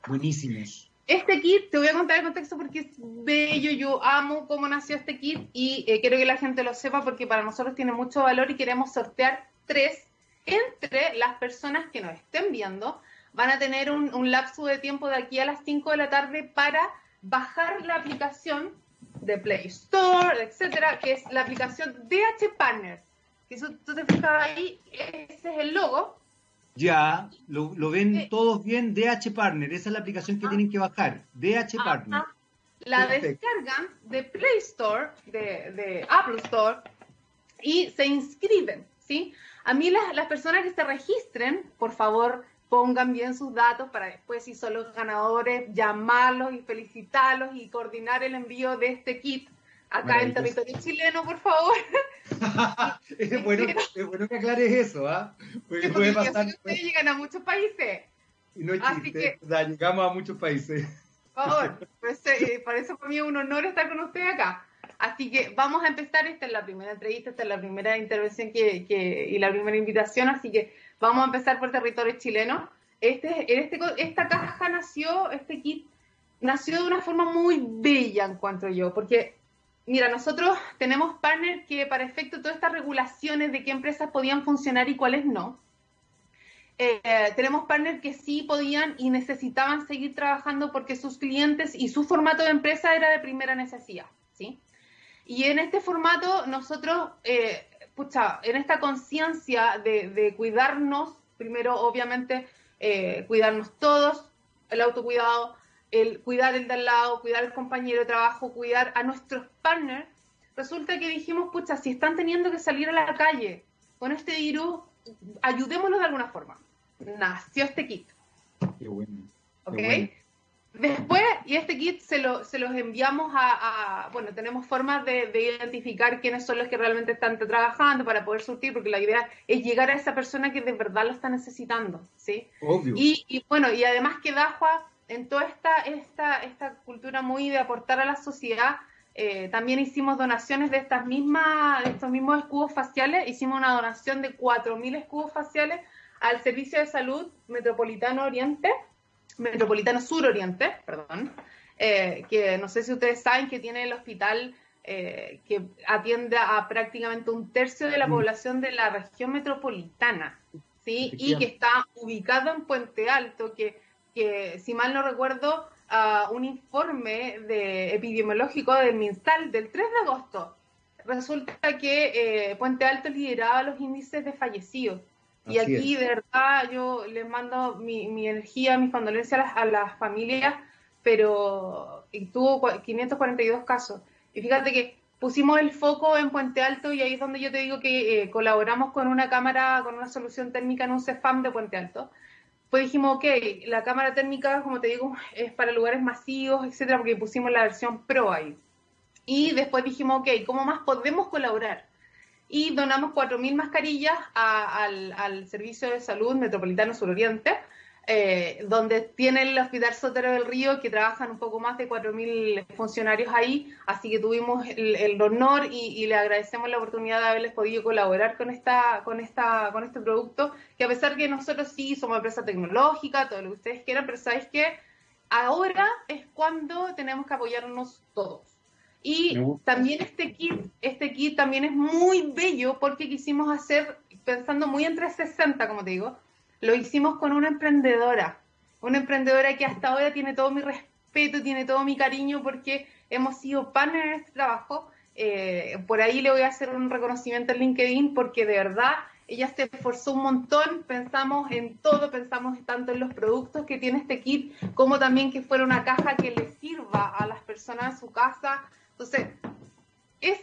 Buenísimos. Este kit, te voy a contar el contexto porque es bello, yo amo cómo nació este kit y eh, quiero que la gente lo sepa porque para nosotros tiene mucho valor y queremos sortear tres entre las personas que nos estén viendo. Van a tener un, un lapso de tiempo de aquí a las 5 de la tarde para bajar la aplicación de Play Store, etcétera, que es la aplicación DH Partner. Si tú te fijas ahí, ese es el logo ya, lo, ven todos bien, DH Partner, esa es la aplicación que tienen que bajar, DH Partner. La descargan de Play Store, de, Apple Store, y se inscriben, ¿sí? A mí las, las personas que se registren, por favor, pongan bien sus datos para después, si son los ganadores, llamarlos y felicitarlos y coordinar el envío de este kit acá en territorio chileno, por favor. es, bueno, es bueno que aclares eso, ¿ah? Porque puede pasar. Ustedes llegan a muchos países. Y no existe. o sea, llegamos a muchos países. Por favor, eh, por eso para mí es un honor estar con ustedes acá. Así que vamos a empezar, esta es la primera entrevista, esta es la primera intervención que, que, y la primera invitación, así que vamos a empezar por territorio chileno. Este, este, esta caja nació, este kit nació de una forma muy bella, en cuanto yo, porque Mira, nosotros tenemos partners que para efecto de todas estas regulaciones de qué empresas podían funcionar y cuáles no, eh, tenemos partners que sí podían y necesitaban seguir trabajando porque sus clientes y su formato de empresa era de primera necesidad, ¿sí? Y en este formato nosotros, eh, pucha, en esta conciencia de, cuidarnos, primero obviamente eh, cuidarnos todos, el autocuidado, el cuidar el de al lado, cuidar al compañero de trabajo, cuidar a nuestros partners, resulta que dijimos, pucha, si están teniendo que salir a la calle con este virus, ayudémoslos de alguna forma. nació este kit. Qué bueno. ¿Ok? Después, y este kit se, lo, se los enviamos a, bueno, tenemos formas de, identificar quiénes son los que realmente están trabajando para poder surtir, porque la idea es llegar a esa persona que de verdad lo está necesitando, ¿sí? Obvio. Y, bueno, y además que Dajua, en toda esta, esta, esta cultura muy de aportar a la sociedad, eh, también hicimos donaciones de estas mismas, de estos mismos escudos faciales, hicimos una donación de 4.000 escudos faciales al Servicio de Salud Metropolitano Oriente, Metropolitano Sur Oriente, perdón, eh, que no sé si ustedes saben que tiene el hospital eh, que atiende a prácticamente un tercio de la mm. población de la región metropolitana, ¿sí? Y que está ubicado en Puente Alto, que, que si mal no recuerdo, un informe de epidemiológico del MinSal del 3 de agosto, resulta que eh, Puente Alto lideraba los índices de fallecidos y aquí, de verdad, yo les mando mi, energía, mis condolencias a las, familias, pero tuvo 542 casos. Y fíjate que pusimos el foco en Puente Alto y ahí es donde yo te digo que eh, colaboramos con una cámara, con una solución técnica en un CEFAM de Puente Alto. Pues dijimos, ok, la cámara técnica, como te digo, es para lugares masivos, etcétera, porque pusimos la versión Pro ahí. Y después dijimos, ok, ¿cómo más podemos colaborar? y donamos 4.000 mascarillas al, Servicio de Salud Metropolitano Suroriente, eh, donde tiene el Hospital Sotero del Río, que trabajan un poco más de 4.000 funcionarios ahí, así que tuvimos el, honor y, le agradecemos la oportunidad de haberles podido colaborar con, esta, con, esta, con este producto, que a pesar que nosotros sí somos empresa tecnológica, todo lo que ustedes quieran, pero sabes que ahora es cuando tenemos que apoyarnos todos. Y también este kit, este kit también es muy bello porque quisimos hacer, pensando muy en 360, como te digo, lo hicimos con una emprendedora, una emprendedora que hasta ahora tiene todo mi respeto, tiene todo mi cariño porque hemos sido partners en este trabajo. Eh, por ahí le voy a hacer un reconocimiento en LinkedIn porque de verdad ella se esforzó un montón, pensamos en todo, pensamos tanto en los productos que tiene este kit como también que fuera una caja que le sirva a las personas en su casa, entonces, es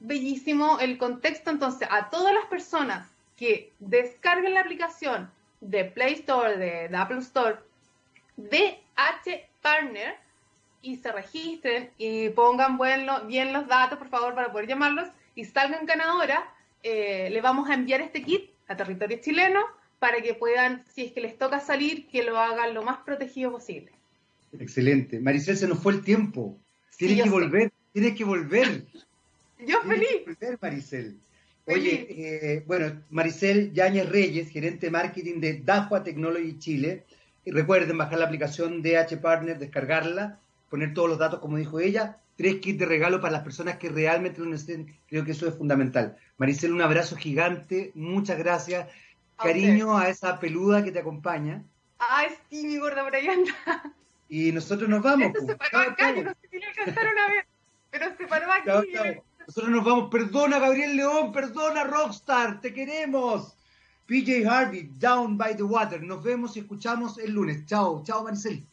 bellísimo el contexto. Entonces, a todas las personas que descarguen la aplicación de Play Store, de, Apple Store, de H Partner y se registren y pongan bien los datos, por favor, para poder llamarlos y salgan ganadora, eh, le vamos a enviar este kit a territorio chileno para que puedan, si es que les toca salir, que lo hagan lo más protegido posible. Excelente. Maricel, se nos fue el tiempo. Tienes que volver. Tienes que volver. Yo feliz. Que volver, Maricel. Oye, eh, bueno, Maricel Yáñez Reyes, gerente de marketing de Dajua Technology Chile. Y recuerden bajar la aplicación DH Partner, descargarla, poner todos los datos como dijo ella. Tres kits de regalo para las personas que realmente lo necesiten. Creo que eso es fundamental. Maricel, un abrazo gigante. Muchas gracias. Cariño a esa peluda que te acompaña. Ay, sí, mi gorda por ahí anda. Y nosotros nos vamos. Esto se pues. paró acá, yo no sé si le alcanzaron a ver. Pero se paró aquí. Nosotros nos vamos. Perdona, Gabriel León. Perdona, Rockstar. Te queremos. PJ Harvey, Down by the Water. Nos vemos y escuchamos el lunes. Chao, chao, Marcel.